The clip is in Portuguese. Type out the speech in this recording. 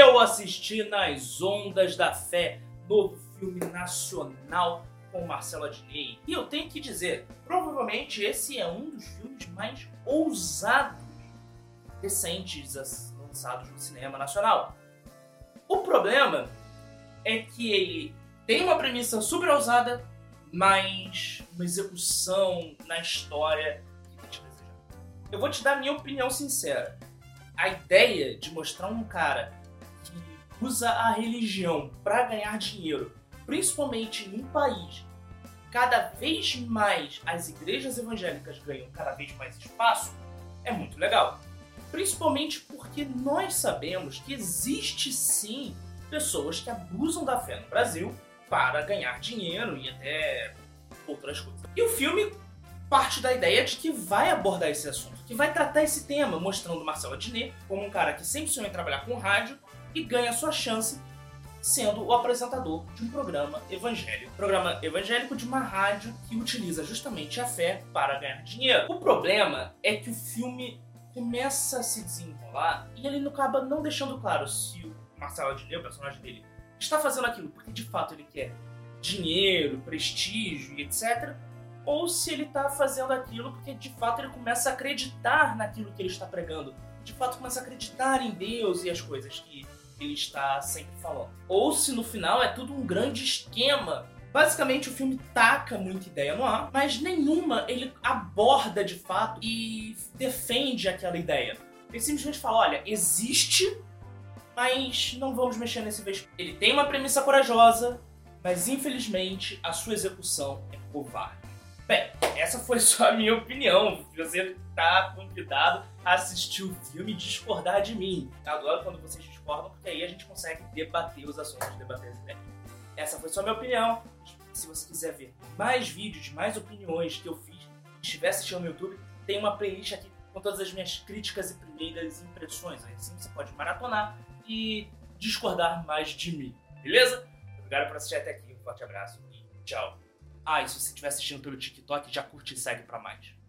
Eu assisti Nas Ondas da Fé, novo filme nacional com Marcelo Adnet. E eu tenho que dizer, provavelmente esse é um dos filmes mais ousados recentes lançados no cinema nacional. O problema é que ele tem uma premissa super ousada, mas uma execução na história que Eu vou te dar minha opinião sincera. A ideia de mostrar um cara usa a religião para ganhar dinheiro, principalmente em um país cada vez mais as igrejas evangélicas ganham cada vez mais espaço, é muito legal. Principalmente porque nós sabemos que existe sim pessoas que abusam da fé no Brasil para ganhar dinheiro e até outras coisas. E o filme parte da ideia de que vai abordar esse assunto, que vai tratar esse tema, mostrando Marcelo Adnet como um cara que sempre sonhou em trabalhar com rádio e ganha sua chance sendo o apresentador de um programa evangélico. Programa evangélico de uma rádio que utiliza justamente a fé para ganhar dinheiro. O problema é que o filme começa a se desenrolar e ele não acaba não deixando claro se o Marcelo Adnet, o personagem dele, está fazendo aquilo porque de fato ele quer dinheiro, prestígio e etc. Ou se ele está fazendo aquilo porque de fato ele começa a acreditar naquilo que ele está pregando. De fato começa a acreditar em Deus e as coisas que ele está sempre falando. Ou se no final é tudo um grande esquema. Basicamente o filme taca muita ideia no ar, mas nenhuma ele aborda de fato e defende aquela ideia. Ele simplesmente fala: olha, existe, mas não vamos mexer nesse vespeiro. Ele tem uma premissa corajosa, mas infelizmente a sua execução é covarde. Bem, essa foi só a minha opinião. Você está convidado a assistir o filme e discordar de mim. Adoro quando vocês discordam, porque aí a gente consegue debater os assuntos, debater as ideias. Essa foi só a minha opinião. Se você quiser ver mais vídeos, mais opiniões que eu fiz, estiver assistindo no YouTube, tem uma playlist aqui com todas as minhas críticas e primeiras impressões. Assim você pode maratonar e discordar mais de mim, beleza? Obrigado por assistir até aqui, um forte abraço e tchau. Ah, e se você estiver assistindo pelo TikTok, já curte e segue pra mais.